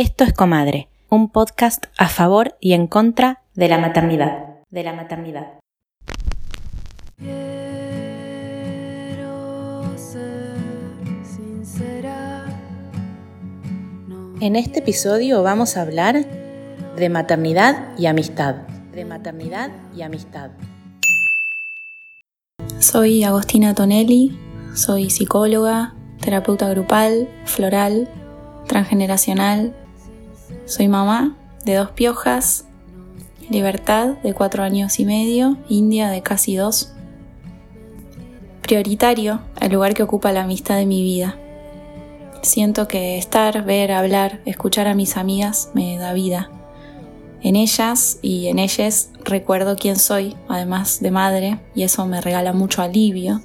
Esto es Comadre, un podcast a favor y en contra de la maternidad. De la maternidad. En este episodio vamos a hablar de maternidad y amistad. De maternidad y amistad. Soy Agostina Tonelli, soy psicóloga, terapeuta grupal, floral, transgeneracional. Soy mamá de dos piojas, Libertad de cuatro años y medio, India de casi dos. Prioritario, el lugar que ocupa la amistad de mi vida. Siento que estar, ver, hablar, escuchar a mis amigas me da vida. En ellas y en ellas recuerdo quién soy, además de madre, y eso me regala mucho alivio,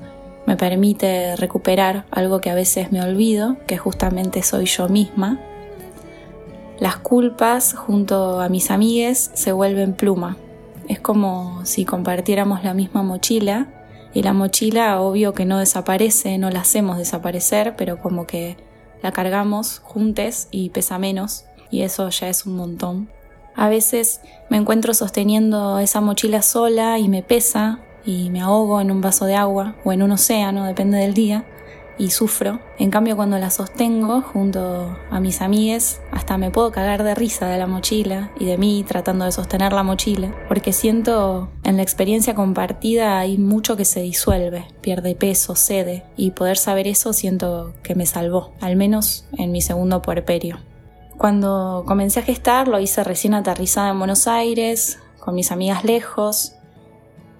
me permite recuperar algo que a veces me olvido, que justamente soy yo misma. Las culpas junto a mis amigues se vuelven pluma. Es como si compartiéramos la misma mochila y la mochila obvio que no desaparece, no la hacemos desaparecer, pero como que la cargamos juntes y pesa menos y eso ya es un montón. A veces me encuentro sosteniendo esa mochila sola y me pesa y me ahogo en un vaso de agua o en un océano, depende del día, y sufro. En cambio, cuando la sostengo junto a mis amigues, hasta me puedo cagar de risa de la mochila y de mí tratando de sostener la mochila, porque siento en la experiencia compartida hay mucho que se disuelve, pierde peso, cede, y poder saber eso siento que me salvó, al menos en mi segundo puerperio. Cuando comencé a gestar lo hice recién aterrizada en Buenos Aires, con mis amigas lejos,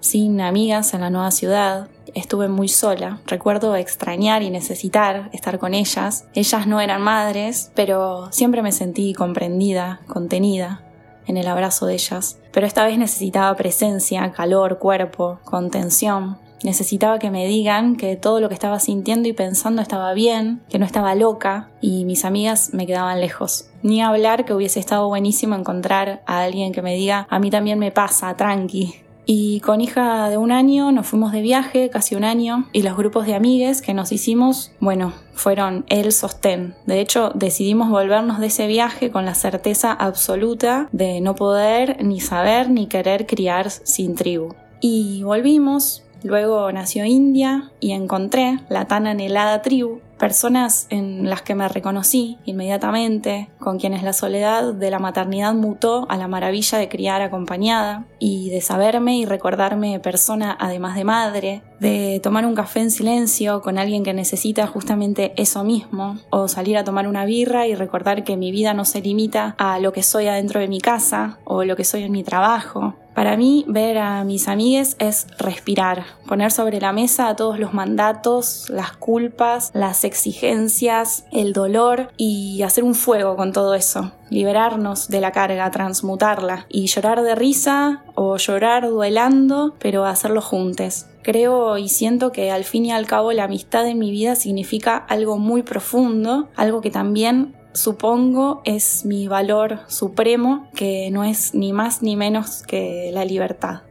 sin amigas en la nueva ciudad. Estuve muy sola. Recuerdo extrañar y necesitar estar con ellas. Ellas no eran madres, pero siempre me sentí comprendida, contenida en el abrazo de ellas. Pero esta vez necesitaba presencia, calor, cuerpo, contención. Necesitaba que me digan que todo lo que estaba sintiendo y pensando estaba bien, que no estaba loca y mis amigas me quedaban lejos. Ni hablar que hubiese estado buenísimo encontrar a alguien que me diga a mí también me pasa, tranqui. Y con hija de un año nos fuimos de viaje, casi un año, y los grupos de amigues que nos hicimos, bueno, fueron el sostén. De hecho, decidimos volvernos de ese viaje con la certeza absoluta de no poder ni saber ni querer criar sin tribu. Y volvimos, Luego nació India y encontré la tan anhelada tribu, personas en las que me reconocí inmediatamente, con quienes la soledad de la maternidad mutó a la maravilla de criar acompañada y de saberme y recordarme persona además de madre, de tomar un café en silencio con alguien que necesita justamente eso mismo, o salir a tomar una birra y recordar que mi vida no se limita a lo que soy adentro de mi casa o lo que soy en mi trabajo, para mí, ver a mis amigues es respirar, poner sobre la mesa todos los mandatos, las culpas, las exigencias, el dolor y hacer un fuego con todo eso. Liberarnos de la carga, transmutarla y llorar de risa o llorar duelando, pero hacerlo juntos. Creo y siento que al fin y al cabo la amistad en mi vida significa algo muy profundo, algo que también supongo es mi valor supremo, que no es ni más ni menos que la libertad.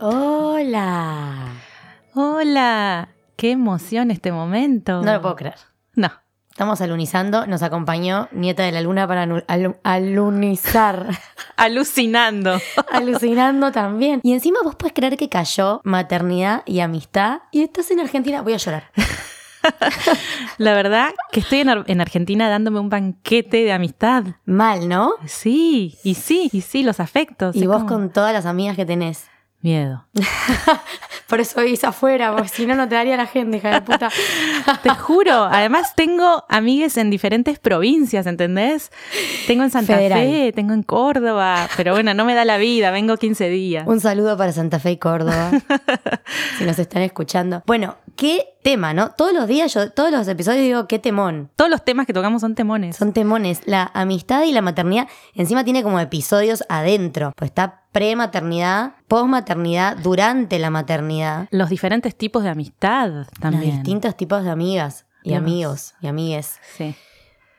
Hola. Hola. Qué emoción este momento. No lo puedo creer. No. Estamos alunizando, nos acompañó Nieta de la Luna para alunizar. Alucinando. Alucinando también. Y encima vos puedes creer que cayó maternidad y amistad y estás en Argentina. Voy a llorar. La verdad que estoy en, Argentina dándome un banquete de amistad. Mal, ¿no? Sí, y sí, y sí, los afectos. Y vos con todas las amigas que tenés. Miedo. Por eso vivís afuera, porque si no, no te daría la gente, hija de puta. te juro. Además, tengo amigues en diferentes provincias, ¿entendés? Tengo en Santa Fe, tengo en Córdoba. Pero bueno, no me da la vida, vengo 15 días. Un saludo para Santa Fe y Córdoba. si nos están escuchando. Bueno, qué tema, ¿no? Todos los días, yo, todos los episodios digo, qué temón. Todos los temas que tocamos son temones. Son temones. La amistad y la maternidad, encima tiene como episodios adentro. Pues está prematernidad, posmaternidad, durante la maternidad. Los diferentes tipos de amistad también. Los distintos tipos de amigas y amigos y amigues. Sí.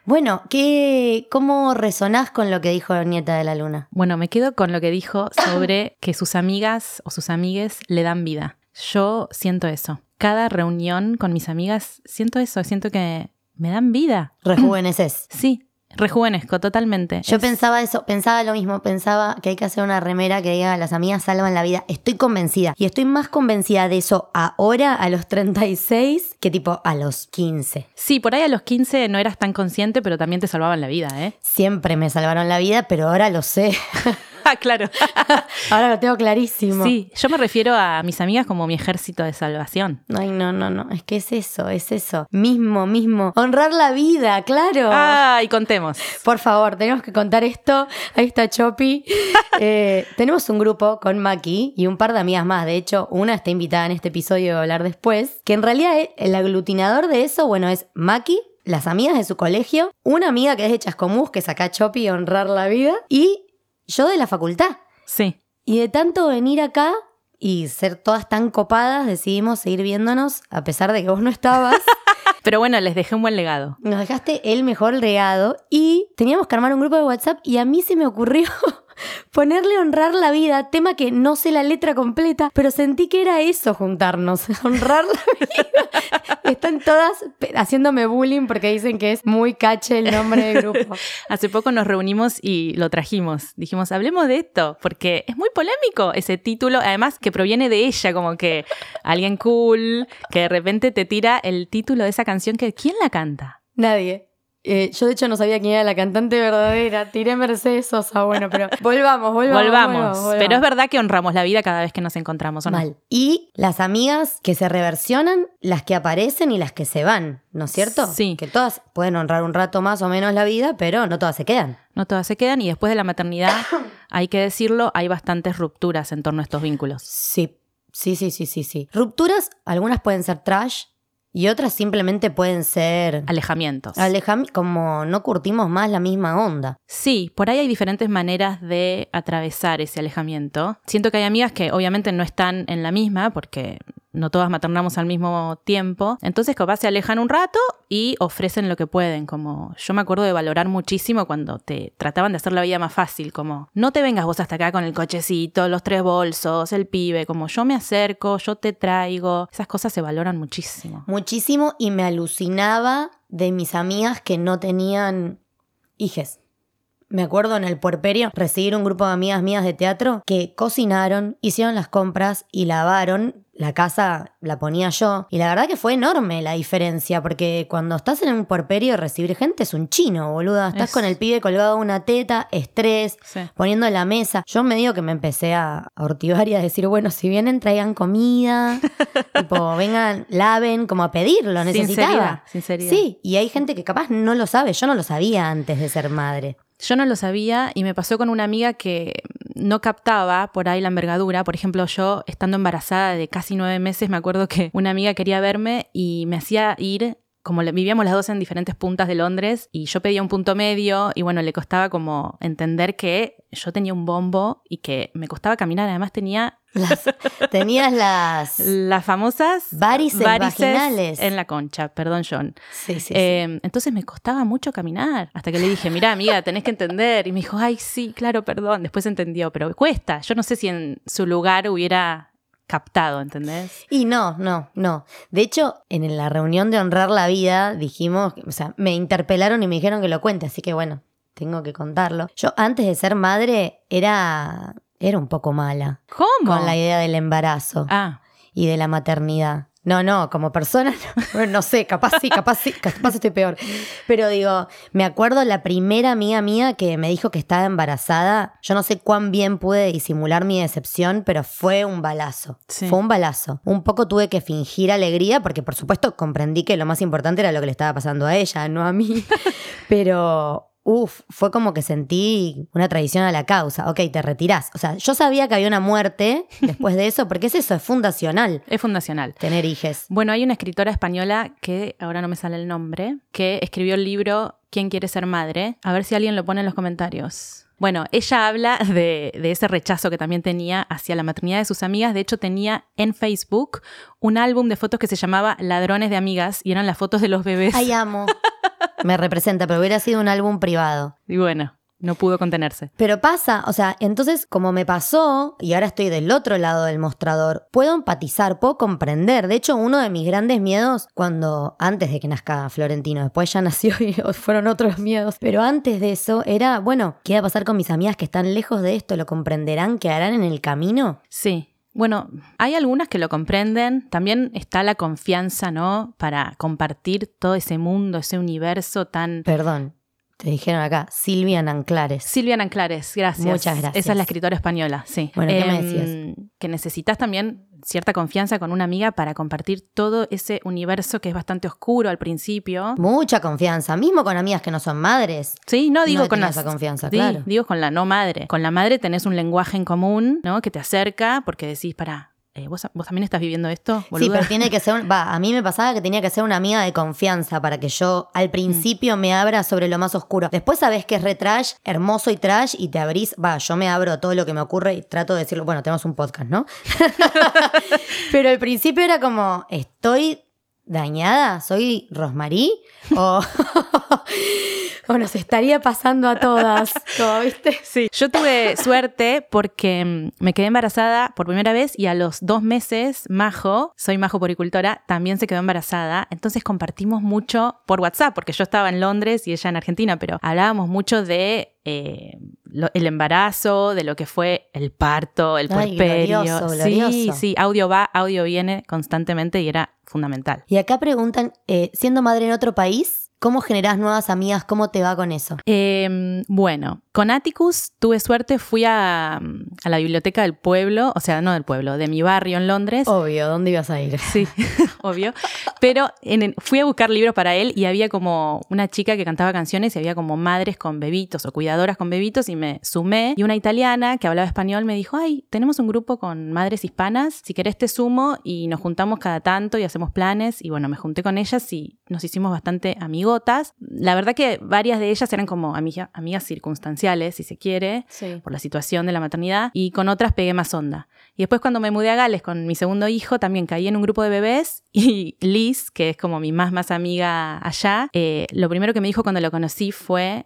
Bueno, ¿qué, ¿cómo resonás con lo que dijo Nieta de la Luna? Bueno, me quedo con lo que dijo sobre que sus amigas o sus amigues le dan vida. Yo siento eso. Cada reunión con mis amigas, siento eso, siento que me dan vida. Rejuveneces. Sí, rejuvenezco totalmente. Yo Es- pensaba eso, pensaba lo mismo, pensaba que hay que hacer una remera que diga las amigas salvan la vida. Estoy convencida. Y estoy más convencida de eso ahora, a los 36, que tipo a los 15. Sí, por ahí a los 15 no eras tan consciente, pero también te salvaban la vida, ¿eh? Siempre me salvaron la vida, pero ahora lo sé. Ah, claro. ahora lo tengo clarísimo. sí, yo me refiero a mis amigas como mi ejército de salvación. Ay, no, no, no. Es que es eso, es eso. Mismo, mismo. Honrar la vida, claro. Ah, y contemos. Por favor, tenemos que contar esto. Ahí está Chopi. Eh, tenemos un grupo con Maki y un par de amigas más. De hecho, una está invitada en este episodio a hablar después. Que en realidad eh, el aglutinador de eso, bueno, es Maki, las amigas de su colegio, una amiga que es de Chascomús, que saca Chopi a honrar la vida, y yo de la facultad. Sí. Y de tanto venir acá y ser todas tan copadas, decidimos seguir viéndonos, a pesar de que vos no estabas. Pero bueno, les dejé un buen legado. Nos dejaste el mejor legado y teníamos que armar un grupo de WhatsApp y a mí se me ocurrió ponerle honrar la vida, tema que no sé la letra completa, pero sentí que era eso juntarnos, honrar la vida. Están todas haciéndome bullying porque dicen que es muy cache el nombre del grupo. Hace poco nos reunimos y lo trajimos. Dijimos, hablemos de esto, porque es muy polémico ese título, además que proviene de ella, como que alguien cool, que de repente te tira el título de esa canción que ¿quién la canta? Nadie. Eh, yo de hecho no sabía quién era la cantante verdadera. Tiré Mercedes Sosa, bueno, pero volvamos, volvamos. Volvamos. volvamos. Pero es verdad que honramos la vida cada vez que nos encontramos, ¿o no? Mal. Y las amigas que se reversionan, las que aparecen y las que se van, ¿no es cierto? Sí. Que todas pueden honrar un rato más o menos la vida, pero no todas se quedan. No todas se quedan y después de la maternidad, hay que decirlo, hay bastantes rupturas en torno a estos vínculos. Sí, sí, sí, sí, sí, sí. Rupturas, algunas pueden ser trash y otras simplemente pueden ser Alejamientos. alejam como no curtimos más la misma onda. Sí, por ahí hay diferentes maneras de atravesar ese alejamiento. Siento que hay amigas que obviamente no están en la misma porque no todas maternamos al mismo tiempo. Entonces capaz se alejan un rato y ofrecen lo que pueden. Como yo me acuerdo de valorar muchísimo cuando te trataban de hacer la vida más fácil. Como no te vengas vos hasta acá con el cochecito, los tres bolsos, el pibe. Como yo me acerco, yo te traigo. Esas cosas se valoran muchísimo. Muchísimo y me alucinaba de mis amigas que no tenían hijes. Me acuerdo en el puerperio recibir un grupo de amigas mías de teatro que cocinaron, hicieron las compras y lavaron. La casa la ponía yo. Y la verdad que fue enorme la diferencia, porque cuando estás en un puerperio recibir gente es un chino, boluda. Estás Es- con el pibe colgado una teta, estrés, Sí. poniendo la mesa. Yo me digo que me empecé a a ortivar y a decir, bueno, si vienen traigan comida, tipo, vengan, laven, como a pedirlo, necesitaba. Sinceridad, sinceridad. Sí, y hay gente que capaz no lo sabe, yo no lo sabía antes de ser madre. Yo no lo sabía y me pasó con una amiga que no captaba por ahí la envergadura. Por ejemplo, yo estando embarazada de casi nueve meses, me acuerdo que una amiga quería verme y me hacía ir, como vivíamos las dos en diferentes puntas de Londres y yo pedía un punto medio y bueno, le costaba como entender que yo tenía un bombo y que me costaba caminar. Además tenía Las- tenías las... las famosas Varices vaginales. en la concha, perdón John. Sí, sí, sí. Eh, entonces me costaba mucho caminar. Hasta que le dije, mira, amiga, tenés que entender. Y me dijo, ay, sí, claro, perdón. Después entendió, pero cuesta. Yo no sé si en su lugar hubiera captado, ¿entendés? Y no, no, no. De hecho, en la reunión de honrar la vida dijimos, o sea, me interpelaron y me dijeron que lo cuente, así que bueno, tengo que contarlo. Yo antes de ser madre era, era un poco mala ¿Cómo? con la idea del embarazo Ah, y de la maternidad. No, no, como persona, no, sé, capaz sí, capaz sí, capaz estoy peor. Pero digo, me acuerdo la primera amiga mía que me dijo que estaba embarazada. Yo no sé cuán bien pude disimular mi decepción, pero fue un balazo. Sí. Fue un balazo. Un poco tuve que fingir alegría porque, por supuesto, comprendí que lo más importante era lo que le estaba pasando a ella, no a mí. pero. Uf, fue como que sentí una traición a la causa. Ok, te retirás. O sea, yo sabía que había una muerte después de eso, porque es eso, es fundacional es fundacional. tener hijes. Bueno, hay una escritora española que ahora no me sale el nombre, que escribió el libro ¿Quién quiere ser madre? A ver si alguien lo pone en los comentarios. Bueno, ella habla de, de ese rechazo que también tenía hacia la maternidad de sus amigas. De hecho, tenía en Facebook un álbum de fotos que se llamaba Ladrones de Amigas y eran las fotos de los bebés. Ay, amo. Me representa, pero hubiera sido un álbum privado. Y bueno, no pudo contenerse. Pero pasa, o sea, entonces como me pasó y ahora estoy del otro lado del mostrador, puedo empatizar, puedo comprender. De hecho, uno de mis grandes miedos cuando antes de que nazca Florentino, después ya nació y fueron otros miedos, pero antes de eso era, bueno, ¿qué va a pasar con mis amigas que están lejos de esto? ¿Lo comprenderán? ¿Qué harán en el camino? Sí. Bueno, hay algunas que lo comprenden, también está la confianza, ¿no? Para compartir todo ese mundo, ese universo tan... Perdón, te dijeron acá, Silvia Nanclares. Silvia Nanclares, gracias. Muchas gracias. Esa es la escritora española, sí. Bueno, ¿qué me Em, decías? Que necesitas también cierta confianza con una amiga para compartir todo ese universo que es bastante oscuro al principio. Mucha confianza, mismo con amigas que no son madres. Sí, no digo No con las- esa confianza, Sí, claro. Digo con la no madre. Con la madre tenés un lenguaje en común, ¿no? Que te acerca porque decís, para, ¿vos, ¿vos también estás viviendo esto? Sí, boluda?". pero tiene que ser, un- va, a mí me pasaba que tenía que ser una amiga de confianza para que yo al principio me abra sobre lo más oscuro. Después sabés que es re trash, hermoso y trash y te abrís, va, yo me abro a todo lo que me ocurre y trato de decirlo, bueno, tenemos un podcast, ¿no? pero al principio era como, estoy dañada, soy Rosmarí o, o nos estaría pasando a todas, como viste. Sí. Yo tuve suerte porque mm, me quedé embarazada por primera vez y a los dos meses, Majo, soy Majo poricultora, también se quedó embarazada. Entonces compartimos mucho por WhatsApp, porque yo estaba en Londres y ella en Argentina, pero hablábamos mucho de eh, lo- el embarazo, de lo que fue el parto, el Ay, puerperio. glorioso, sí, glorioso. sí, audio va, audio viene constantemente y era fundamental. Y acá preguntan, eh, siendo madre en otro país, ¿cómo generás nuevas amigas? ¿Cómo te va con eso? Eh, bueno, con Atticus tuve suerte, fui a, a la biblioteca del pueblo, o sea, no del pueblo, de mi barrio en Londres. Obvio, ¿dónde ibas a ir? Sí, obvio. Pero en fui a buscar libros para él y había como una chica que cantaba canciones y había como madres con bebitos o cuidadoras con bebitos y me sumé. Y una italiana que hablaba español me dijo, ay, tenemos un grupo con madres hispanas, si querés te sumo y nos juntamos cada tanto y hacemos planes. Y bueno, me junté con ellas y nos hicimos bastante amigotas. La verdad que varias de ellas eran como amiga- amigas circunstanciales, si se quiere Sí. por la situación de la maternidad, y con otras pegué más onda. Y después cuando me mudé a Gales con mi segundo hijo, también caí en un grupo de bebés y Liz, que es como mi más más amiga allá, eh, lo primero que me dijo cuando lo conocí fue...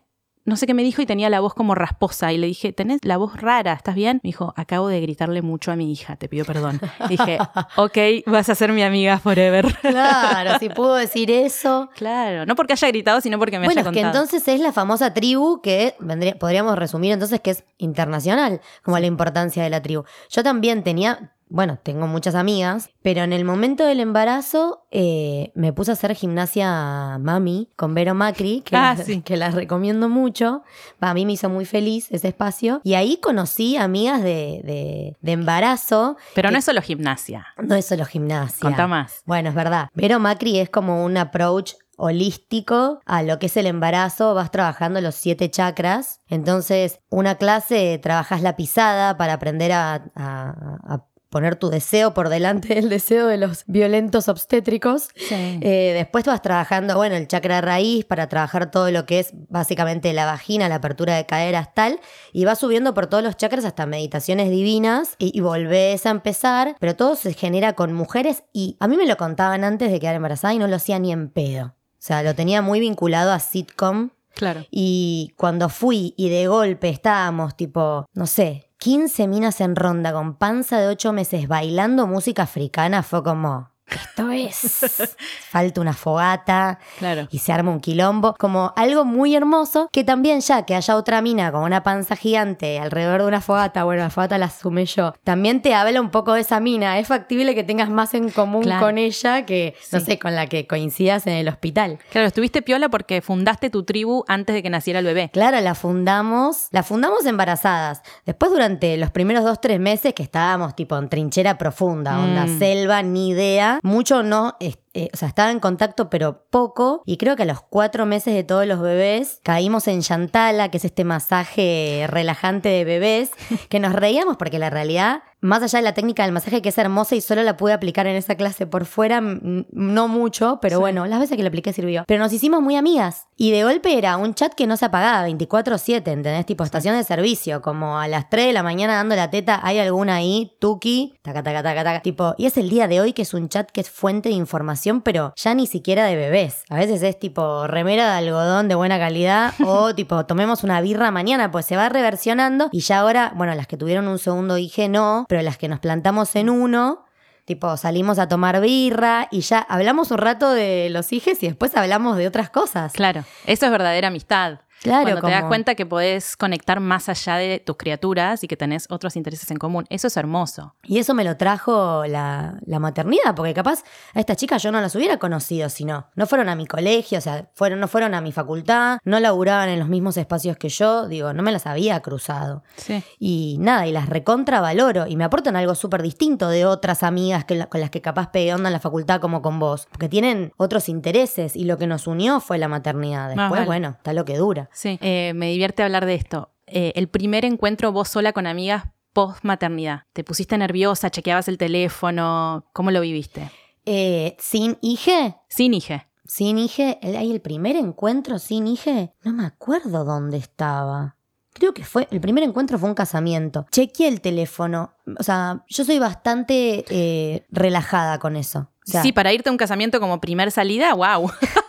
No sé qué me dijo y tenía la voz como rasposa. Y le dije, tenés la voz rara, ¿estás bien? Me dijo, acabo de gritarle mucho a mi hija, te pido perdón. dije, ok, vas a ser mi amiga forever. Claro, si puedo decir eso. claro, no porque haya gritado, sino porque me bueno, haya es que contado. entonces es la famosa tribu que vendría- podríamos resumir entonces que es internacional, como la importancia de la tribu. Yo también tenía, bueno, tengo muchas amigas, pero en el momento del embarazo eh, me puse a hacer gimnasia mami con Vero Macri, que, Ah, sí. que la recomiendo mucho. Va, a mí me hizo muy feliz ese espacio. Y ahí conocí amigas de, de- de embarazo. Pero que- no es solo gimnasia. No es solo gimnasia. Contá más. Bueno, es verdad. Vero Macri es como un approach holístico a lo que es el embarazo, vas trabajando los siete chakras. Entonces, una clase trabajas la pisada para aprender a, a- a poner tu deseo por delante del deseo de los violentos obstétricos. Eh, después vas trabajando, bueno, el chakra raíz para trabajar todo lo que es básicamente la vagina, la apertura de caderas, tal, y vas subiendo por todos los chakras hasta meditaciones divinas y, y volvés a empezar, pero todo se genera con mujeres y a mí me lo contaban antes de quedar embarazada y no lo hacía ni en pedo. O sea, lo tenía muy vinculado a sitcom Claro. y cuando fui y de golpe estábamos tipo, no sé, 15 minas en ronda con panza de 8 meses bailando música africana, fue como, esto es, falta una fogata Claro. y se arma un quilombo, como algo muy hermoso, que también ya que haya otra mina con una panza gigante alrededor de una fogata, bueno, la fogata la sumé yo, también te habla un poco de esa mina, es factible que tengas más en común Claro. con ella que, no Sí. sé, con la que coincidas en el hospital. Claro, estuviste piola porque fundaste tu tribu antes de que naciera el bebé. Claro, la fundamos, la fundamos embarazadas. Después durante los primeros dos, tres meses que estábamos tipo en trinchera profunda, onda Mm. selva, ni idea, mucho no, eh, o sea, estaba en contacto pero poco y creo que a los cuatro meses de todos los bebés caímos en Yantala, que es este masaje relajante de bebés, que nos reíamos porque la realidad, más allá de la técnica del masaje que es hermosa y solo la pude aplicar en esa clase por fuera, no mucho, pero Sí. bueno, las veces que la apliqué sirvió. Pero nos hicimos muy amigas Y de golpe era un chat que no se apagaba 24/7, ¿entendés? Tipo estación de servicio, como a las 3 de la mañana dando la teta, hay alguna ahí, tuki, taca, taca, taca, taca. Tipo, y es el día de hoy que es un chat que es fuente de información, pero ya ni siquiera de bebés. A veces es tipo remera de algodón de buena calidad o tipo tomemos una birra mañana, pues se va reversionando y ya ahora, bueno, las que tuvieron un segundo IG no, pero las que nos plantamos en uno, Tipo, salimos a tomar birra y ya hablamos un rato de los hijes y después hablamos de otras cosas. Claro, eso es verdadera amistad. Claro, Cuando te das cuenta que podés conectar más allá de tus criaturas y que tenés otros intereses en común. Eso es hermoso. Y eso me lo trajo la, la maternidad, porque capaz a estas chicas yo no las hubiera conocido si no. No fueron a mi colegio, o sea, fueron, no fueron a mi facultad, no laburaban en los mismos espacios que yo, digo, no me las había cruzado. Sí. Y nada, y las recontra valoro y me aportan algo súper distinto de otras amigas que con las que capaz pegué onda en la facultad como con vos, porque tienen otros intereses y lo que nos unió fue la maternidad. Después, vale. bueno, está lo que dura. Sí, eh, me divierte hablar de esto. Eh, el primer encuentro vos sola con amigas post maternidad. ¿Te pusiste nerviosa? ¿Chequeabas el teléfono? ¿Cómo lo viviste? Eh, sin hije, Sin hije. sin hije, el, ahí el primer encuentro sin hije, no me acuerdo dónde estaba. Creo que fue, el primer encuentro fue un casamiento. Chequeé el teléfono. O sea, yo soy bastante eh, relajada con eso. O sea, sí, para irte a un casamiento como primer salida, wow,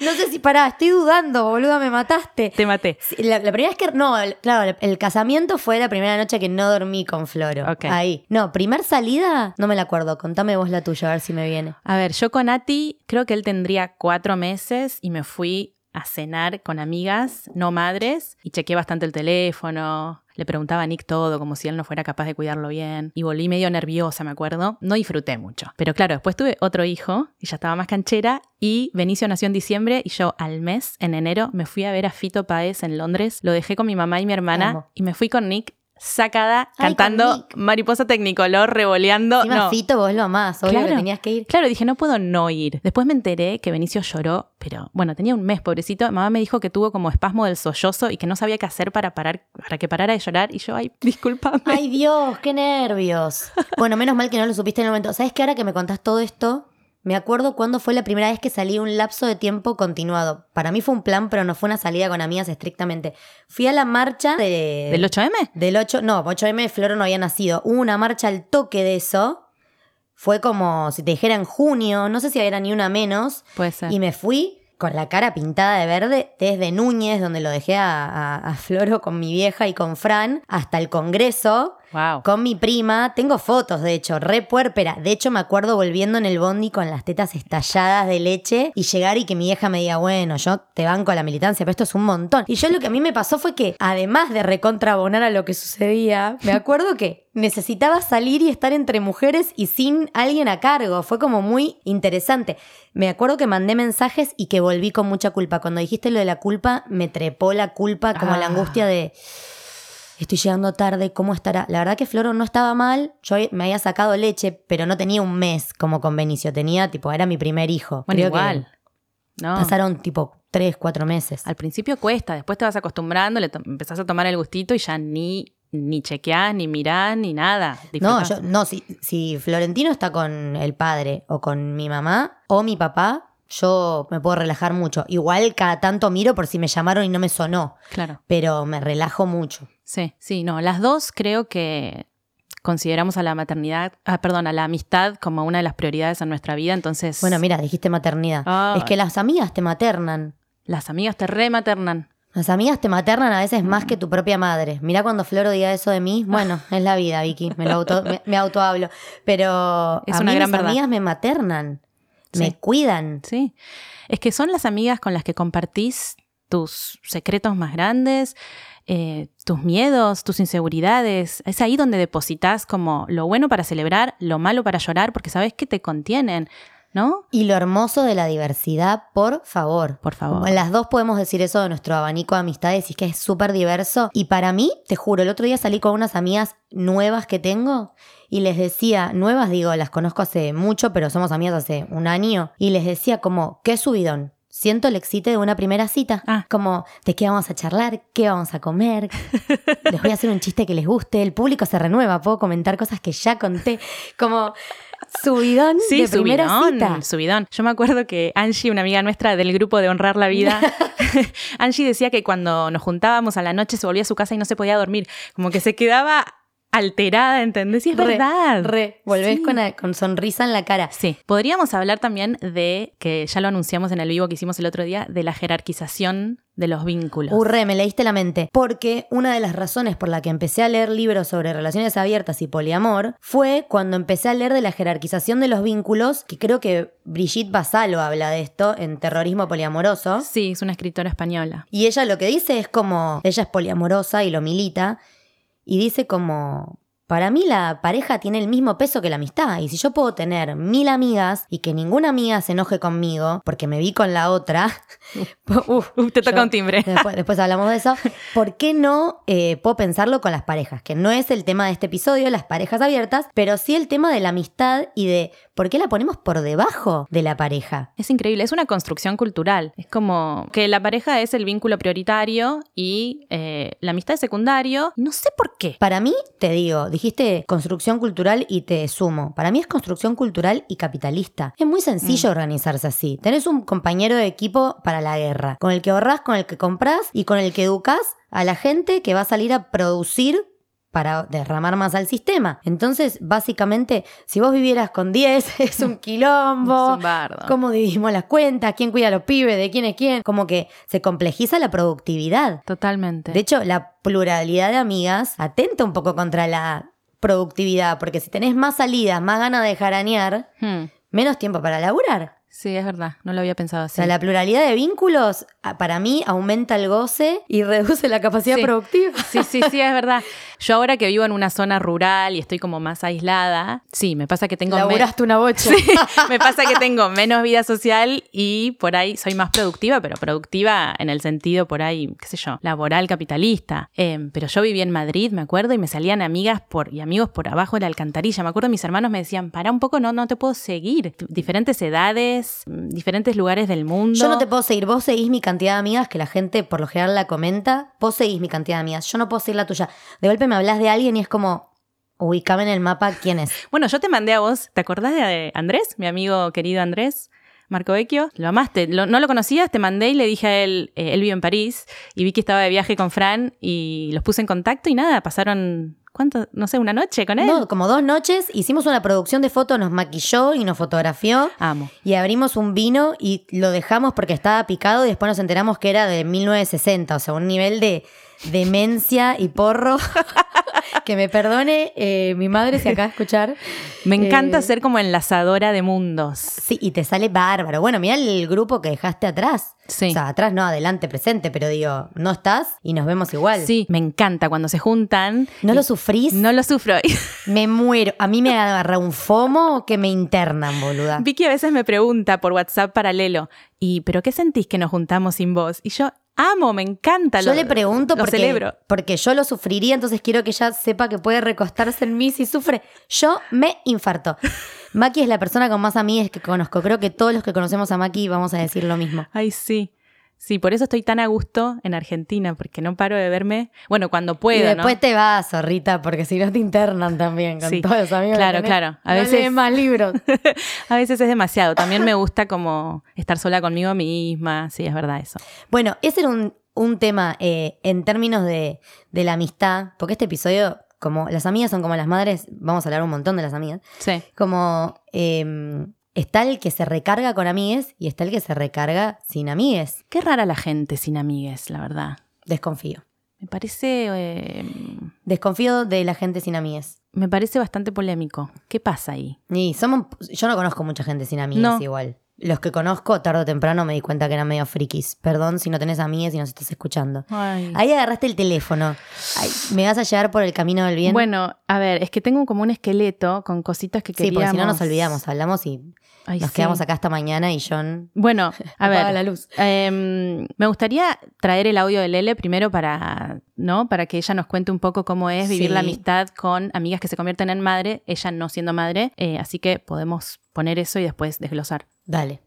No sé si, pará, estoy dudando, boluda, me mataste. te maté. Sí, La, la primera vez que. No, el- claro, el, casamiento fue la primera noche que no dormí con Floro. Ok. Ahí. No, primer salida, no me la acuerdo. Contame vos la tuya, a ver si me viene. A ver, yo con Ati, creo que él tendría cuatro meses y me fui a cenar con amigas, no madres, y chequeé bastante el teléfono. Le preguntaba a Nick todo, como si él no fuera capaz de cuidarlo bien. Y volví medio nerviosa, me acuerdo. No disfruté mucho. Pero claro, después tuve otro hijo, y ya estaba más canchera, y Benicio nació en diciembre, y yo al mes, en enero, me fui a ver a Fito Páez en Londres. Lo dejé con mi mamá y mi hermana, Amo. y me fui con Nick sacada, Ay, cantando. Mariposa Tecnicolor, revoleando. Encima no. Fito, vos lo amás, obvio que Claro. tenías que ir. Claro, dije, no puedo no ir. Después me enteré que Benicio lloró, pero bueno, tenía un mes, pobrecito. Mamá me dijo que tuvo como espasmo del sollozo y que no sabía qué hacer para parar, para que parara de llorar. Y yo, ay, discúlpame. Ay Dios, qué nervios. Bueno, menos mal que no lo supiste en el momento. ¿Sabes que ahora que me contás todo esto, me acuerdo cuándo fue la primera vez que salí un lapso de tiempo continuado? Para mí fue un plan, pero no fue una salida con amigas estrictamente. Fui a la marcha de... ¿Del 8M? Del 8, no, 8M Floro no había nacido. Hubo una marcha al toque de eso. Fue como, si te dijera en junio, no sé si era ni una menos. Puede ser. Y me fui con la cara pintada de verde desde Núñez, donde lo dejé a, a- a Floro con mi vieja y con Fran, hasta el Congreso. Wow. Con mi prima, tengo fotos de hecho, re puérpera. De hecho, me acuerdo volviendo en el bondi con las tetas estalladas de leche y llegar y que mi vieja me diga, bueno, yo te banco a la militancia, pero esto es un montón. Y yo lo que a mí me pasó fue que, además de recontrabonar a lo que sucedía, me acuerdo que necesitaba salir y estar entre mujeres y sin alguien a cargo. Fue como muy interesante. Me acuerdo que mandé mensajes y que volví con mucha culpa. Cuando dijiste lo de la culpa, me trepó la culpa, como la Ah. angustia de estoy llegando tarde, ¿cómo estará? La verdad que Floro no estaba mal, yo me había sacado leche, pero no tenía un mes como con Benicio, tenía tipo, era mi primer hijo. Bueno, Creo que igual. No. Pasaron tipo tres, cuatro meses. Al principio cuesta, después te vas acostumbrando, le empezás a tomar el gustito y ya ni, ni chequeás, ni mirás, ni nada. No, yo, no, si, si Florentino está con el padre o con mi mamá o mi papá, yo me puedo relajar mucho. Igual cada tanto miro por si me llamaron y no me sonó, Claro. pero me relajo mucho. Sí, sí, no. Las dos creo que consideramos a la maternidad, ah, perdón, a la amistad como una de las prioridades en nuestra vida, entonces Bueno, mira, dijiste maternidad. Ay. Es que las amigas te maternan. las amigas te rematernan. Las amigas te maternan a veces más que tu propia madre. Mirá cuando Floro diga eso de mí. Bueno, es la vida, Vicky. Me, lo auto, me, me autohablo. Pero Es a una mí gran mis verdad. amigas me maternan. Me cuidan. Sí. Es que son las amigas con las que compartís tus secretos más grandes, eh, tus miedos, tus inseguridades. Es ahí donde depositas como lo bueno para celebrar, lo malo para llorar, porque sabes que te contienen, ¿no? Y lo hermoso de la diversidad, por favor. Por favor. Las dos podemos decir eso de nuestro abanico de amistades y es que es súper diverso. Y para mí, te juro, el otro día salí con unas amigas nuevas que tengo y les decía, nuevas digo, las conozco hace mucho, pero somos amigas hace un año, y les decía como, qué subidón. Siento el excite de una primera cita. Ah. Como, ¿de qué vamos a charlar? ¿Qué vamos a comer? Les voy a hacer un chiste que les guste. El público se renueva. Puedo comentar cosas que ya conté. Como subidón Sí, de primera subidón, cita. subidón. Yo me acuerdo que Angie, una amiga nuestra del grupo de Honrar la Vida, Angie decía que cuando nos juntábamos a la noche se volvía a su casa y no se podía dormir, como que se quedaba alterada, ¿entendés? Y es Re, verdad. Re, volvés Sí. con, con sonrisa en la cara. Sí, podríamos hablar también de, que ya lo anunciamos en el vivo que hicimos el otro día, de la jerarquización de los vínculos. Urre, me leíste la mente. Porque una de las razones por la que empecé a leer libros sobre relaciones abiertas y poliamor fue cuando empecé a leer de la jerarquización de los vínculos, que creo que Brigitte Basalo habla de esto en Terrorismo Poliamoroso. Sí, es una escritora española. Y ella lo que dice es como, ella es poliamorosa y lo milita, y dice como, para mí la pareja tiene el mismo peso que la amistad, y si yo puedo tener mil amigas y que ninguna amiga se enoje conmigo porque me vi con la otra, uf, Uf, te toca yo- un timbre. Después, después hablamos de eso. ¿Por qué no eh, puedo pensarlo con las parejas? Que no es el tema de este episodio, las parejas abiertas, pero sí el tema de la amistad y de por qué la ponemos por debajo de la pareja. Es increíble, es una construcción cultural. Es como que la pareja es el vínculo prioritario y eh, la amistad es secundario. No sé por qué. Para mí, te digo, dijiste construcción cultural y te sumo. Para mí es construcción cultural y capitalista. Es muy sencillo organizarse así. Tenés un compañero de equipo para la guerra, con el que ahorrás, con el que comprás y con el que educás a la gente que va a salir a producir para derramar más al sistema. Entonces, básicamente, si vos vivieras con 10, es un quilombo. Es un bardo. ¿Cómo dividimos las cuentas? ¿Quién cuida a los pibes? ¿De quién es quién? Como que se complejiza la productividad. Totalmente. De hecho, la pluralidad de amigas atenta un poco contra la productividad, porque si tenés más salidas, más ganas de jaranear, Hmm. menos tiempo para laburar. Sí, es verdad. No lo había pensado O así. sea, la pluralidad de vínculos, a- para mí, aumenta el goce y reduce la capacidad Sí. productiva. Sí, sí, sí, es verdad. Yo ahora que vivo en una zona rural y estoy como más aislada, sí, me pasa que tengo Laburaste una bocha. me pasa que tengo menos vida social y por ahí soy más productiva, pero productiva en el sentido por ahí, qué sé yo, laboral, capitalista. Eh, pero yo vivía en Madrid, me acuerdo, y me salían amigas por, y amigos por abajo de la alcantarilla. Me acuerdo mis hermanos me decían, para un poco, no, no te puedo seguir. Diferentes edades, mm, diferentes lugares del mundo. Yo no te puedo seguir. Vos seguís mi cantidad de amigas, que la gente por lo general la comenta. Vos seguís mi cantidad de amigas. Yo no puedo seguir la tuya. De golpe me hablas de alguien y es como, ubicame en el mapa quién es. Bueno, yo te mandé a vos, ¿te acordás de Andrés, mi amigo querido Andrés? Marco Vecchio, lo amaste, Lo- no lo conocías, te mandé y le dije a él, eh, él vive en París y vi que estaba de viaje con Fran y los puse en contacto y nada, pasaron, ¿cuánto? No sé, una noche con él. No, como dos noches hicimos una producción de fotos, nos maquilló y nos fotografió. Amo. Y abrimos un vino y lo dejamos porque estaba picado y después nos enteramos que era de 1960, o sea, un nivel de demencia y porro. que me perdone eh, mi madre si acaba de escuchar. Me encanta Eh, ser como enlazadora de mundos. Sí, y te sale bárbaro. Bueno, mira el grupo que dejaste atrás. Sí. O sea, atrás no, adelante, presente, pero digo, no estás y nos vemos igual. Sí, me encanta cuando se juntan. ¿No lo sufrís? No lo sufro. Me muero. A mí me agarra un fomo que me internan, boluda. Vicky a veces me pregunta por WhatsApp paralelo, ¿y pero qué sentís que nos juntamos sin vos? Y yo amo, me encanta. Yo lo- le pregunto lo porque, celebro. porque yo lo sufriría, entonces quiero que ella sepa que puede recostarse en mí si sufre. Yo me infarto. Maki es la persona con más amigas que conozco. Creo que todos los que conocemos a Maki vamos a decir lo mismo. Ay, sí. Sí, por eso estoy tan a gusto en Argentina, porque no paro de verme. Bueno, cuando puedo, y después ¿no? te vas, zorrita, porque si no te internan también con Sí, todos los amigos. claro, claro. A veces- más libros. a veces es demasiado. También me gusta como estar sola conmigo misma. Sí, es verdad eso. Bueno, ese era un, un tema eh, en términos de, de la amistad, porque este episodio, como las amigas son como las madres, vamos a hablar un montón de las amigas. Sí. como eh, está el que se recarga con amigues y está el que se recarga sin amigues. Qué rara la gente sin amigues, la verdad. Desconfío. Me parece. eh, Desconfío de la gente sin amigues. me parece bastante polémico. ¿Qué pasa ahí? Y somos, yo no conozco mucha gente sin amigues No. igual. Los que conozco, tarde o temprano me di cuenta que eran medio frikis. Perdón si no tenés amigues y nos estás escuchando. Ay. Ahí agarraste el teléfono. Ay, ¿Me vas a llevar por el camino del bien? Bueno, a ver, es que tengo como un esqueleto con cositas que sí, queríamos. porque si no nos olvidamos, hablamos y Ay, nos sí. quedamos acá hasta mañana y John Bueno, a ver. la luz. Em, me gustaría traer el audio de Lele primero para, ¿no? Para que ella nos cuente un poco cómo es vivir Sí. la amistad con amigas que se convierten en madre, ella no siendo madre. eh, así que podemos poner eso y después desglosar. Dale.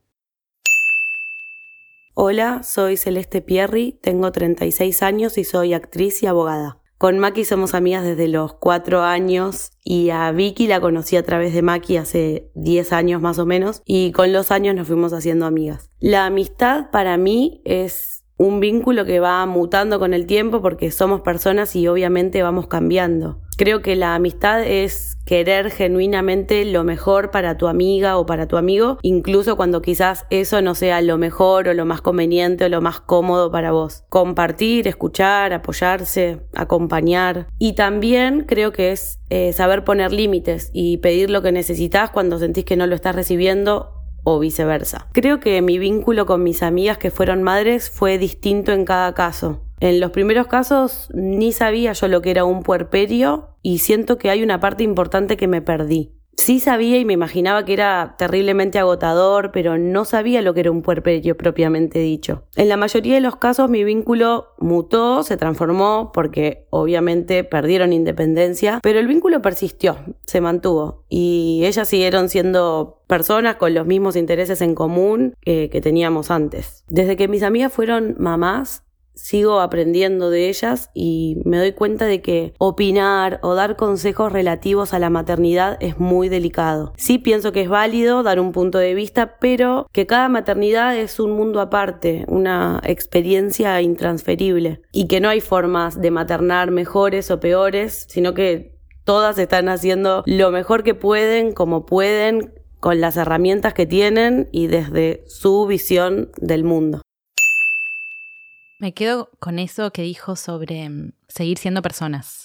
Hola, soy Celeste Pierri, tengo 36 años y soy actriz y abogada. Con Maki somos amigas desde los 4 años y a Vicky la conocí a través de Maki hace 10 años más o menos y con los años nos fuimos haciendo amigas. La amistad para mí es un vínculo que va mutando con el tiempo porque somos personas y obviamente vamos cambiando. Creo que la amistad es querer genuinamente lo mejor para tu amiga o para tu amigo, incluso cuando quizás eso no sea lo mejor o lo más conveniente o lo más cómodo para vos. Compartir, escuchar, apoyarse, acompañar. Y también creo que es eh, saber poner límites y pedir lo que necesitas cuando sentís que no lo estás recibiendo o viceversa. Creo que mi vínculo con mis amigas que fueron madres fue distinto en cada caso. En los primeros casos ni sabía yo lo que era un puerperio y siento que hay una parte importante que me perdí. Sí sabía y me imaginaba que era terriblemente agotador, pero no sabía lo que era un puerperio propiamente dicho. En la mayoría de los casos mi vínculo mutó, se transformó, porque obviamente perdieron independencia, pero el vínculo persistió, se mantuvo, y ellas siguieron siendo personas con los mismos intereses en común que teníamos antes. Desde que mis amigas fueron mamás, sigo aprendiendo de ellas y me doy cuenta de que opinar o dar consejos relativos a la maternidad es muy delicado. Sí pienso que es válido dar un punto de vista, pero que cada maternidad es un mundo aparte, una experiencia intransferible y que no hay formas de maternar mejores o peores, sino que todas están haciendo lo mejor que pueden, como pueden, con las herramientas que tienen y desde su visión del mundo. Me quedo con eso que dijo sobre mm, seguir siendo personas.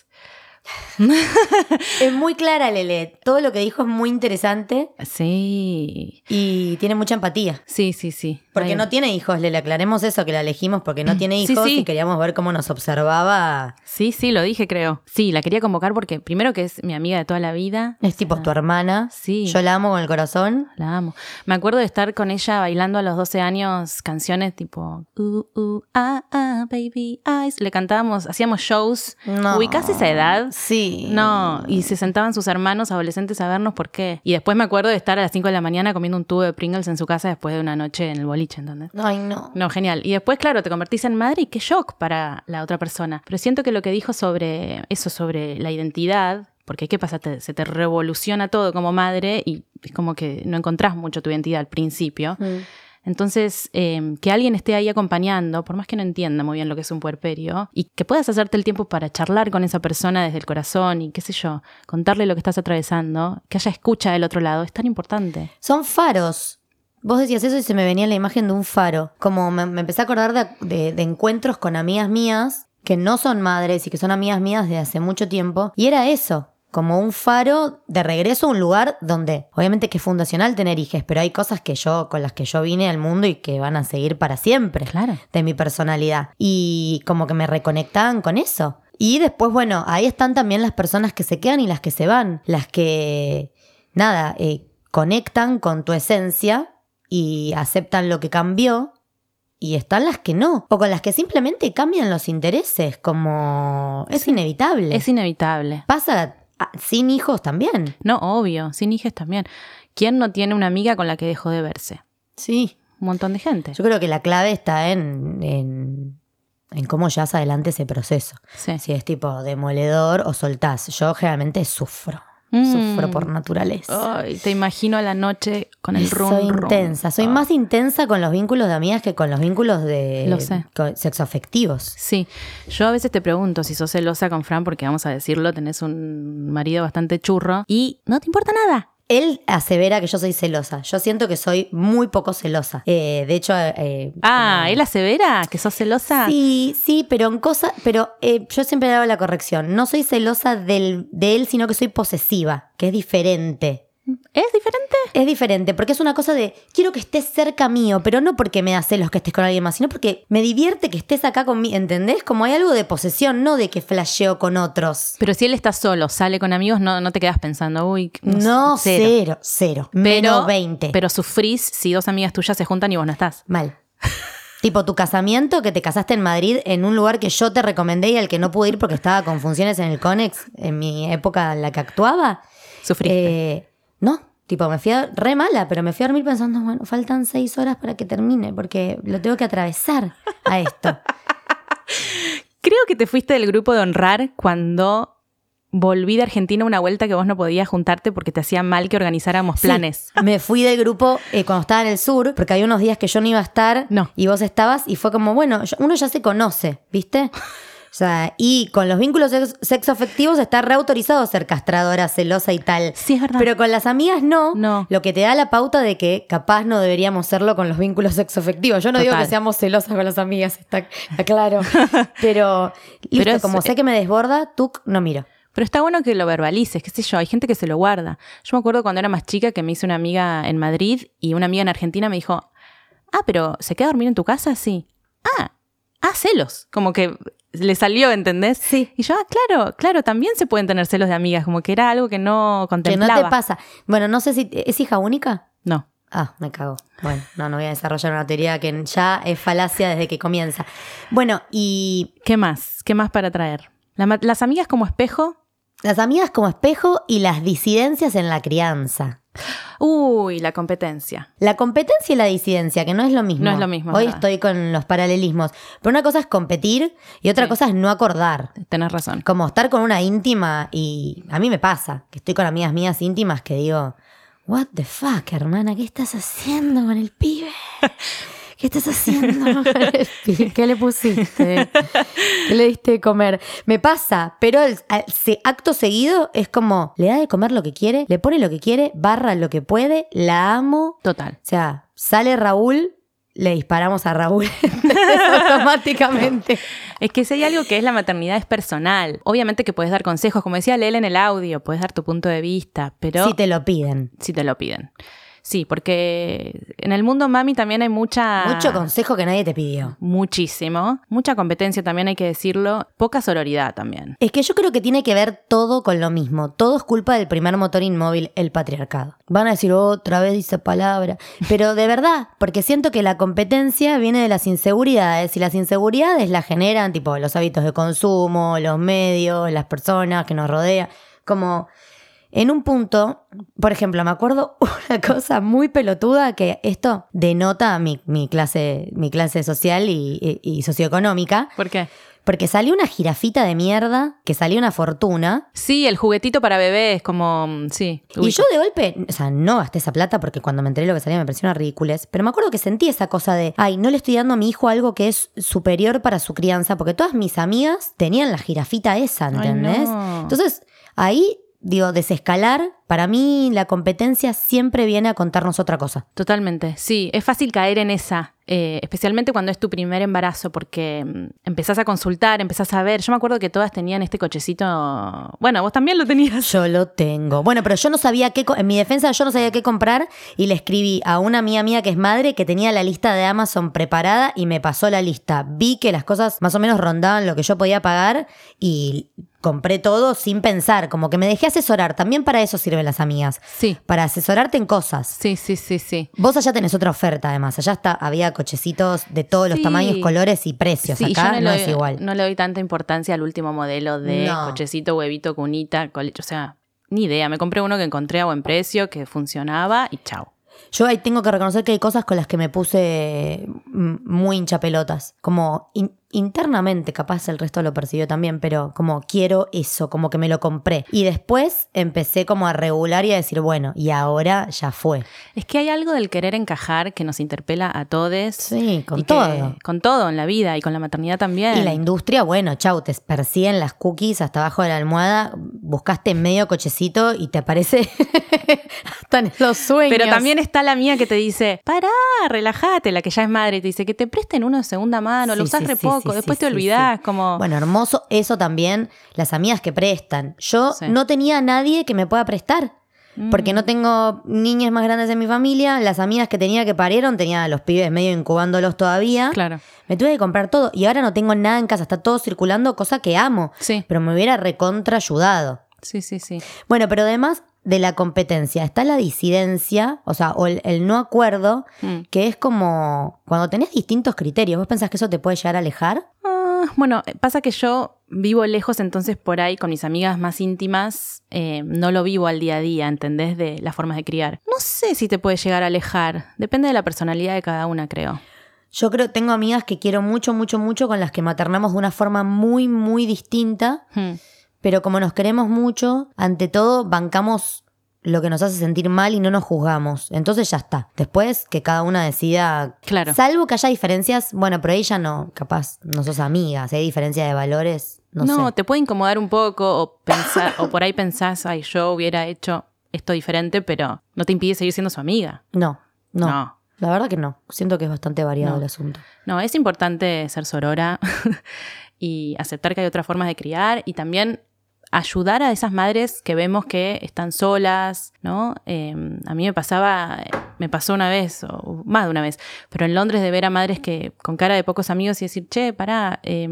es muy clara, Lele. Todo lo que dijo es muy interesante. Sí. Y tiene mucha empatía. Sí, sí, sí. Porque no tiene hijos, Lele. Aclaremos eso, que la elegimos porque no tiene hijos y queríamos ver cómo nos observaba. Sí, sí, lo dije, creo. Sí, la quería convocar porque primero que es mi amiga de toda la vida. Es tipo tu hermana. Sí. Yo la amo con el corazón. La amo. Me acuerdo de estar con ella bailando a los 12 años canciones tipo uh, uh, ah, ah, baby eyes. Le cantábamos, hacíamos shows. No. Ubicás esa edad. Sí. No, y se sentaban sus hermanos adolescentes a vernos por qué. Y después me acuerdo de estar a las 5 de la mañana comiendo un tubo de Pringles en su casa después de una noche en el boliche, ¿entendés? Ay, no. No, genial. Y después, claro, te convertís en madre y qué shock para la otra persona. Pero siento que lo que dijo sobre eso, sobre la identidad, porque ¿qué pasa? se te revoluciona todo como madre y es como que no encontrás mucho tu identidad al principio. Mm. Entonces, em, que alguien esté ahí acompañando, por más que no entienda muy bien lo que es un puerperio, y que puedas hacerte el tiempo para charlar con esa persona desde el corazón y qué sé yo, contarle lo que estás atravesando, que haya escucha del otro lado, es tan importante. Son faros. Vos decías eso y se me venía la imagen de un faro. Como me, empecé a acordar de, de encuentros con amigas mías que no son madres y que son amigas mías de hace mucho tiempo. Y era eso, como un faro de regreso a un lugar donde obviamente que es fundacional tener hijos, pero hay cosas que yo con las que yo vine al mundo y que van a seguir para siempre claro. de mi personalidad y como que me reconectaban con eso. Y después, bueno, ahí están también las personas que se quedan y las que se van, las que, nada, eh, conectan con tu esencia y aceptan lo que cambió y están las que no, o con las que simplemente cambian los intereses, como es inevitable. Es inevitable. Pasa Ah, sin hijos también. No, obvio, sin hijos también. ¿Quién no tiene una amiga con la que dejó de verse? Sí. Un montón de gente. Yo creo que la clave está en, en, en cómo llevas adelante ese proceso. Sí. Si es tipo demoledor o soltás. Yo generalmente sufro. Sufro por mm. naturaleza. Ay, te imagino a la noche con el rum. Soy intensa. Soy más intensa con los vínculos de amigas que con los vínculos de Lo sé. sexoafectivos. Sí. Yo a veces te pregunto si sos celosa con Fran, porque vamos a decirlo, tenés un marido bastante churro y no te importa nada. Él asevera que yo soy celosa. Yo siento que soy muy poco celosa. Eh, de hecho. Eh, ah, ¿él asevera que sos celosa? Sí, sí, pero en cosas. Pero eh, yo siempre he dado la corrección. No soy celosa del, de él, sino que soy posesiva, que es diferente. ¿Es diferente? Es diferente, porque es una cosa de quiero que estés cerca mío, pero no porque me da celos que estés con alguien más, sino porque me divierte que estés acá conmigo, ¿entendés? Como hay algo de posesión, no de que flasheo con otros. Pero si él está solo, sale con amigos, no, no te quedas pensando, uy, no, cero, cero, menos 20. Pero sufrís si dos amigas tuyas se juntan y vos no estás. Mal. Tipo tu casamiento, que te casaste en Madrid en un lugar que yo te recomendé y al que no pude ir porque estaba con funciones en el Conex en mi época en la que actuaba. Sufriste. Eh, no, Tipo, me fui a, re mala, pero me fui a dormir pensando, bueno, faltan seis horas para que termine, porque lo tengo que atravesar a esto. Creo que te fuiste del grupo de honrar cuando volví de Argentina una vuelta que vos no podías juntarte porque te hacía mal que organizáramos Sí, planes. me fui del grupo eh, cuando estaba en el sur, porque había unos días que yo no iba a estar No. y vos estabas, y fue como, bueno, uno ya se conoce, ¿viste? Sea, y con los vínculos sex- sexoafectivos está reautorizado ser castradora, celosa y tal. Sí, es verdad. Pero con las amigas no, No. Lo que te da la pauta de que capaz no deberíamos serlo con los vínculos sexoafectivos. Yo no digo que seamos celosas con las amigas, está, está claro. Pero, listo, Pero es- como sé que me desborda, tú no miro. Pero está bueno que lo verbalices, qué sé yo, hay gente que se lo guarda. Yo me acuerdo cuando era más chica que me hice una amiga en Madrid y una amiga en Argentina me dijo, ah, pero ¿se queda a dormir en tu casa? Sí. Ah, ah, celos. Como que le salió, ¿entendés? Sí. Y yo, ah, claro, claro, también se pueden tener celos de amigas, como que era algo que no Que no contemplaba. te pasa. Bueno, no sé si. ¿Es hija única? No. Ah, me cago. Bueno, no, no voy a desarrollar una teoría que ya es falacia desde que comienza. Bueno, y ¿Qué más? ¿Qué más para traer? La las amigas como espejo. las amigas como espejo y las disidencias en la crianza. Uy, la competencia. La competencia y la disidencia, que no es lo mismo. No es lo mismo, Hoy ¿verdad? estoy con los paralelismos. Pero una cosa es competir y otra Sí. cosa es no acordar. Tenés razón. Como estar con una íntima y a mí me pasa, que estoy con amigas mías íntimas que digo, what the fuck, hermana, ¿qué estás haciendo con el pibe? ¿Qué estás haciendo? ¿Qué le pusiste? ¿Qué le diste de comer? Me pasa, pero el, acto seguido es como, le da de comer lo que quiere, le pone lo que quiere, barra lo que puede, la amo. Total. O sea, sale Raúl, le disparamos a Raúl automáticamente. Es que si hay algo que es la maternidad es personal. Obviamente que puedes dar consejos, como decía Lele en el audio, puedes dar tu punto de vista, pero Si te lo piden. si te lo piden. Sí, porque en el mundo mami también hay mucha... Mucho consejo que nadie te pidió. Muchísimo. Mucha competencia también hay que decirlo. Poca sororidad también. Es que yo creo que tiene que ver todo con lo mismo. Todo es culpa del primer motor inmóvil, el patriarcado. Van a decir otra vez dice palabra. Pero de verdad, porque siento que la competencia viene de las inseguridades y las inseguridades las generan tipo los hábitos de consumo, los medios, las personas que nos rodean. Como en un punto, por ejemplo, me acuerdo una cosa muy pelotuda que esto denota mi, mi clase, mi clase social y, y- y socioeconómica. ¿Por qué? Porque salió una jirafita de mierda, que salió una fortuna. Sí, el juguetito para bebés, como... mm, Sí. Y yo de golpe, o sea, no gasté esa plata porque cuando me enteré lo que salía me pareció una ridiculez. Pero me acuerdo que sentí esa cosa de, ay, no le estoy dando a mi hijo algo que es superior para su crianza, porque todas mis amigas tenían la jirafita esa, Ay, ¿entendés? no. Entonces, ahí, digo, desescalar, para mí la competencia siempre viene a contarnos otra cosa. Totalmente, sí, es fácil caer en esa, eh, especialmente cuando es tu primer embarazo, porque mm, empezás a consultar, empezás a ver. Yo me acuerdo que todas tenían este cochecito. Bueno, vos también lo tenías. Yo lo tengo. Bueno, pero yo no sabía qué, en mi defensa yo no sabía qué comprar y le escribí a una amiga mía que es madre que tenía la lista de Amazon preparada y me pasó la lista. Vi que las cosas más o menos rondaban lo que yo podía pagar y compré todo sin pensar, como que me dejé asesorar. También para eso sirven las amigas, Sí, para asesorarte en cosas. sí, sí, sí, sí. Vos allá tenés otra oferta además, allá está, había cochecitos de todos los tamaños, colores y precios. Sí, Acá yo no, es igual. No le doy tanta importancia al último modelo de No. cochecito, huevito, cunita, colecho. O sea, ni idea. Me compré uno que encontré a buen precio, que funcionaba y chao. Yo ahí tengo que reconocer que hay cosas con las que me puse mm, muy hinchapelotas. Como in- internamente, capaz el resto lo percibió también, pero como quiero eso, como que me lo compré. Y después empecé como a regular y a decir, bueno, y ahora ya fue. Es que hay algo del querer encajar que nos interpela a todos. Sí, con que- todo. Con todo en la vida y con la maternidad también. Y la industria, bueno, chau, te persiguen las cookies hasta abajo de la almohada, buscaste medio cochecito y te aparece hasta en los sueños. Pero también está la mía que te dice, pará, relájate, la que ya es madre, y te dice que te presten uno de segunda mano, lo Sí, usás sí, re sí, poco, sí, después sí, te olvidás, como... Bueno, hermoso eso también, las amigas que prestan. Yo no tenía a nadie que me pueda prestar. Porque no tengo niñas más grandes en mi familia. Las amigas que tenía que parieron, tenía a los pibes medio incubándolos todavía. Claro. Me tuve que comprar todo. Y ahora no tengo nada en casa, está todo circulando, cosa que amo. Sí, Pero me hubiera recontra ayudado. sí, sí, sí. Bueno, pero además de la competencia, está la disidencia, o sea, o el, el no acuerdo, Mm. que es como cuando tenés distintos criterios. ¿Vos pensás que eso te puede llegar a alejar? Ah, bueno, pasa que yo vivo lejos, entonces por ahí con mis amigas más íntimas eh, no lo vivo al día a día, ¿entendés? De las formas de criar. No sé si te puede llegar a alejar, depende de la personalidad de cada una, creo. Yo creo, tengo amigas que quiero mucho, mucho, mucho, con las que maternamos de una forma muy, muy distinta, Hmm. Pero como nos queremos mucho, ante todo bancamos lo que nos hace sentir mal y no nos juzgamos. Entonces ya está. Después que cada una decida. Claro. Salvo que haya diferencias, bueno, pero ella no, capaz, no sos amiga, si hay diferencia de valores, no, No, sé. te puede incomodar un poco o pensar, o por ahí pensás, ay, yo hubiera hecho esto diferente, pero no te impide seguir siendo su amiga. No, no, No. La verdad que no. Siento que es bastante variado No. el asunto. No, es importante ser sorora y aceptar que hay otras formas de criar y también ayudar a esas madres que vemos que están solas, ¿no? Eh, a mí me pasaba, me pasó una vez, o más de una vez, pero en Londres de ver a madres que con cara de pocos amigos y decir, che, pará, eh,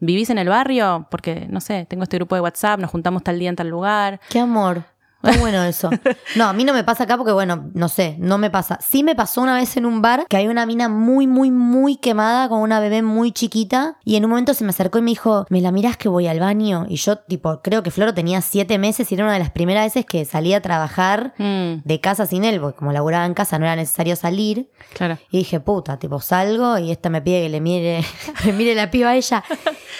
¿vivís en el barrio? Porque, no sé, tengo este grupo de WhatsApp, nos juntamos tal día en tal lugar. Qué amor. Está bueno eso. No, a mí no me pasa acá porque, bueno, no sé, no me pasa. Sí me pasó una vez en un bar que hay una mina muy, muy, muy quemada con una bebé muy chiquita y en un momento se me acercó y me dijo, ¿me la mirás que voy al baño? Y yo, tipo, creo que Floro tenía siete meses y era una de las primeras veces que salía a trabajar Mm, de casa sin él, porque como laburaba en casa no era necesario salir. claro. Y dije, puta, tipo, salgo y esta me pide que le mire, le mire la piba a ella.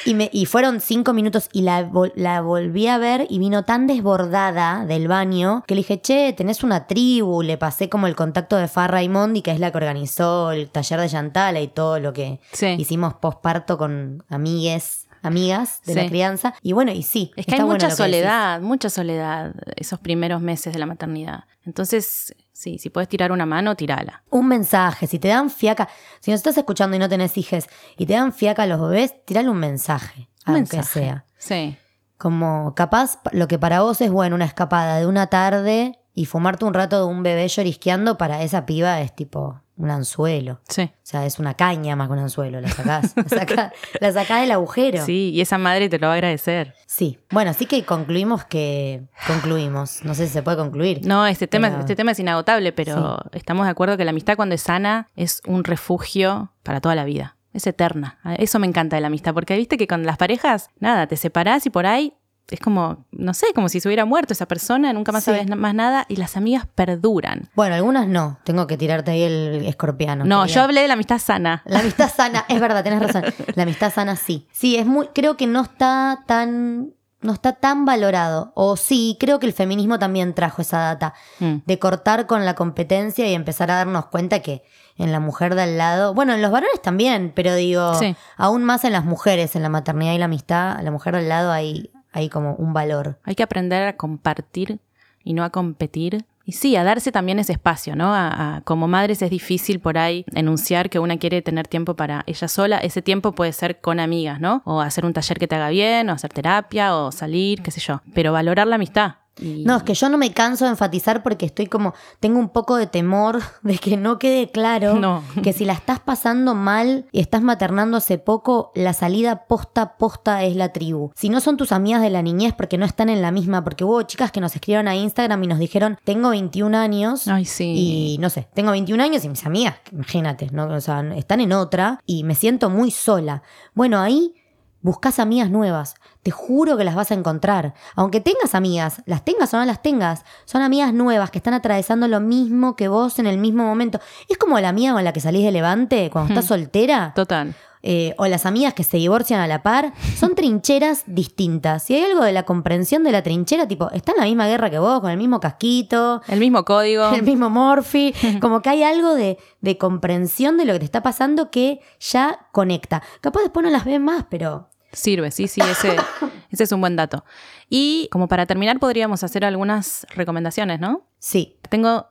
Y, me, y fueron cinco minutos y la, la volví a ver y vino tan desbordada del baño que le dije, che, tenés una tribu. Le pasé como el contacto de Far Raimondi, que es la que organizó el taller de Yantala y todo lo que Sí. hicimos posparto con amigues, amigas de Sí. la crianza. Y bueno, y sí. Es que hay mucha soledad, mucha soledad esos primeros meses de la maternidad. Entonces, sí, si puedes tirar una mano, tirala. Un mensaje, si te dan fiaca, si nos estás escuchando y no tenés hijes y te dan fiaca a los bebés, tirale un mensaje, Un aunque mensaje. sea. Sí. Como capaz lo que para vos es bueno, una escapada de una tarde y fumarte un rato de un bebé llorisqueando, para esa piba es tipo un anzuelo. Sí. O sea, es una caña más que un anzuelo, la sacás. La sacás, la sacás del agujero. Sí, y esa madre te lo va a agradecer. Sí. Bueno, así que concluimos que concluimos. No sé si se puede concluir. No, este tema, Pero- este tema es inagotable, pero estamos de acuerdo que la amistad cuando es sana es un refugio para toda la vida. Es eterna. Eso me encanta de la amistad, porque viste que con las parejas, nada, te separás y por ahí es como, no sé, como si se hubiera muerto esa persona, nunca más Sí. sabes más nada y las amigas perduran. Bueno, algunas no. Tengo que tirarte ahí el escorpiano. No, querida. yo hablé de la amistad sana. La amistad sana, es verdad, tenés razón. La amistad sana sí. Sí, es muy, creo que no está tan, no está tan valorado. O sí, creo que el feminismo también trajo esa data Mm. de cortar con la competencia y empezar a darnos cuenta que en la mujer de al lado, bueno, en los varones también, pero digo, Sí. aún más en las mujeres, en la maternidad y la amistad, a la mujer de al lado hay, hay como un valor. Hay que aprender a compartir y no a competir. Y sí, a darse también ese espacio, ¿no? A- como madres es difícil por ahí enunciar que una quiere tener tiempo para ella sola. Ese tiempo puede ser con amigas, ¿no? O hacer un taller que te haga bien, o hacer terapia, o salir, qué sé yo. Pero valorar la amistad. Y- No, es que yo no me canso de enfatizar porque estoy como, tengo un poco de temor de que no quede claro No. que si la estás pasando mal y estás maternando hace poco, la salida posta posta es la tribu. Si no son tus amigas de la niñez porque no están en la misma, porque hubo chicas que nos escribieron a Instagram y nos dijeron, tengo 21 años. Ay, sí. Y no sé, tengo 21 años y mis amigas, imagínate, ¿no? O sea, están en otra y me siento muy sola. Bueno, ahí buscas amigas nuevas. Te juro que las vas a encontrar. Aunque tengas amigas, las tengas o no las tengas, son amigas nuevas que están atravesando lo mismo que vos en el mismo momento. Es como la amiga con la que salís de Levante cuando estás soltera. Total. eh, o las amigas que se divorcian a la par, son trincheras distintas. Si hay algo de la comprensión de la trinchera, tipo, está en la misma guerra que vos, con el mismo casquito, El mismo código. el mismo Morphy, como que hay algo de, de comprensión de lo que te está pasando que ya conecta. Capaz después no las ves más, pero Sirve, sí, sí, ese, ese es un buen dato. Y como para terminar, podríamos hacer algunas recomendaciones, ¿no? sí. Tengo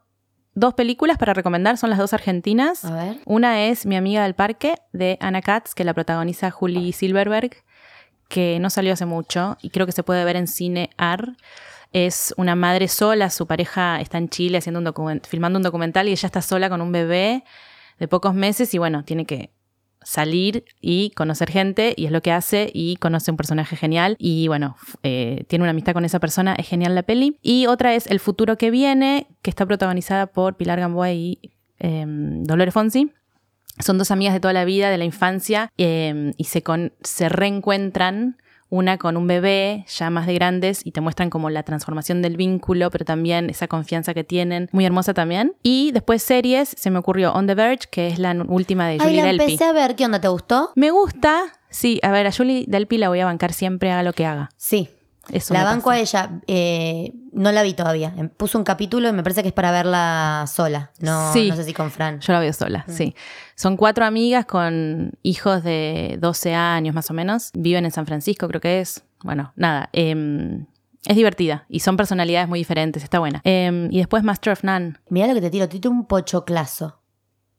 dos películas para recomendar, son las dos argentinas. A ver. Una es Mi amiga del parque, de Anna Katz, que la protagoniza Julie Silverberg, que no salió hace mucho y creo que se puede ver en cine AR. Es una madre sola, su pareja está en Chile haciendo un filmando un documental y ella está sola con un bebé de pocos meses y bueno, tiene que salir y conocer gente y es lo que hace y conoce un personaje genial y bueno, eh, tiene una amistad con esa persona, es genial la peli. Y otra es El futuro que viene, que está protagonizada por Pilar Gamboa y eh, Dolores Fonsi. Son dos amigas de toda la vida, de la infancia, eh, y se, con- se reencuentran una con un bebé ya más de grandes y te muestran como la transformación del vínculo, pero también esa confianza que tienen, muy hermosa también. Y después series, se me ocurrió On the Verge, que es la última de Ay, Julie la Delpy. empecé a ver. ¿Qué onda? ¿Te gustó? Me gusta, sí, a ver, a Julie Delpy la voy a bancar siempre haga lo que haga. Sí. Eso la banco pasa. a ella. eh, no la vi todavía. Em, Puso un capítulo y me parece que es para verla sola. No, Sí. no sé si con Fran. Yo la veo sola, sí. Son cuatro amigas con hijos de 12 años más o menos. Viven en San Francisco, creo que es. Bueno, nada. em, es divertida y son personalidades muy diferentes, está buena. Em, y después Master of None. Mirá lo que te tiro, te tiro un pochoclazo.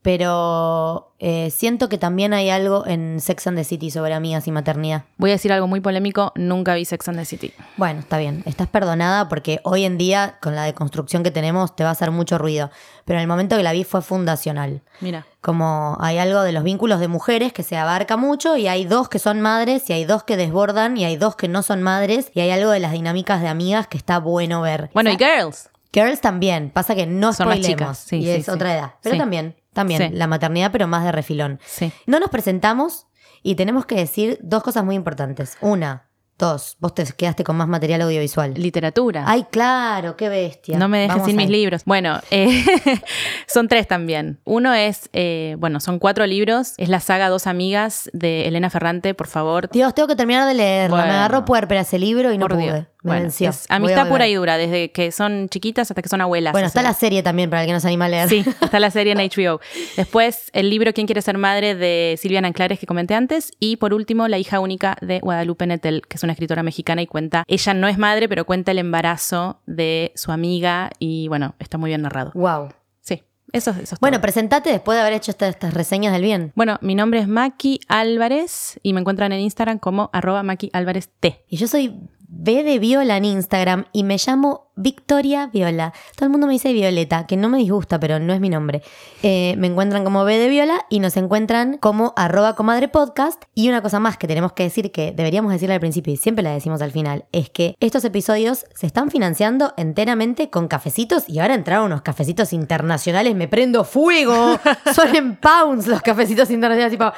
Pero eh, siento que también hay algo en Sex and the City sobre amigas y maternidad. Voy a decir algo muy polémico, nunca vi Sex and the City. Bueno, está bien, estás perdonada porque hoy en día, con la deconstrucción que tenemos, te va a hacer mucho ruido. Pero en el momento que la vi fue fundacional. Mira. Como hay algo de los vínculos de mujeres que se abarca mucho y hay dos que son madres y hay dos que desbordan y hay dos que no son madres y hay algo de las dinámicas de amigas que está bueno ver. Bueno, y Girls. Girls también, pasa que no Son spoilemos chicas, sí, y sí, es sí. otra edad. Pero también, también, Sí. la maternidad pero más de refilón. Sí. No nos presentamos y tenemos que decir dos cosas muy importantes. Una, dos, vos te quedaste con más material audiovisual. Literatura. Ay, claro, qué bestia. No me dejes Vamos sin mis libros. Bueno, eh, son tres también. Uno es, eh, bueno, son cuatro libros. Es la saga Dos Amigas de Elena Ferrante, por favor. Dios, tengo que terminar de leerla. Bueno. Me agarró puerpera ese libro y no por pude. Dios. Me Bueno, venció. es amistad pura y dura, desde que son chiquitas hasta que son abuelas. Bueno, está sea. la serie también para el que no se anima a leer. Sí, está la serie en HBO. Después, el libro Quién quiere ser madre de Silvia Nanclares que comenté antes. Y por último, La hija única de Guadalupe Nettel, que es una escritora mexicana y cuenta, ella no es madre, pero cuenta el embarazo de su amiga y bueno, está muy bien narrado. Wow. Sí, eso, eso es Bueno, todo. presentate después de haber hecho esta- estas reseñas del bien. Bueno, mi nombre es Maki Álvarez y me encuentran en Instagram como arroba Maki Álvarez T. Y yo soy B de Viola en Instagram y me llamo Victoria Viola. Todo el mundo me dice Violeta, que no me disgusta, pero no es mi nombre. Eh, me encuentran como B de Viola y nos encuentran como arroba comadre podcast. Y una cosa más que tenemos que decir, que deberíamos decirle al principio y siempre la decimos al final, es que estos episodios se están financiando enteramente con cafecitos y ahora entraron unos cafecitos internacionales. Me prendo fuego. Son en pounds los cafecitos internacionales. Tipo,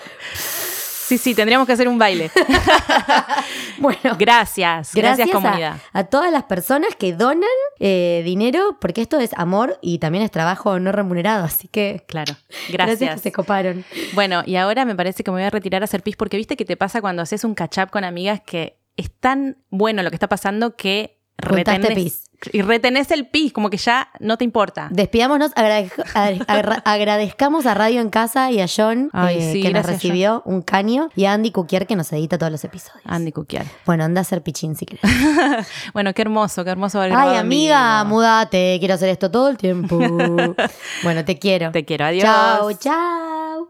Sí, sí, tendríamos que hacer un baile. bueno. Gracias, gracias, comunidad. A, todas las personas que donan eh, dinero, porque esto es amor y también es trabajo no remunerado, así que Claro, gracias, gracias. que se coparon. Bueno, y ahora me parece que me voy a retirar a hacer pis porque viste que te pasa cuando haces un catch up con amigas que es tan bueno lo que está pasando que retenés, pis. y retenés el pis, como que ya no te importa. Despidámonos, agrade- agra- agra- agradezcamos a Radio en Casa y a John Ay, eh, sí, que nos recibió un caño y a Andy Cuquier que nos edita todos los episodios. Andy Cuquiar. Bueno, anda a hacer pichín si querés. Bueno, qué hermoso, qué hermoso haber Ay, amiga, mudate, quiero hacer esto todo el tiempo. bueno, te quiero. Te quiero, adiós. Chao, chao.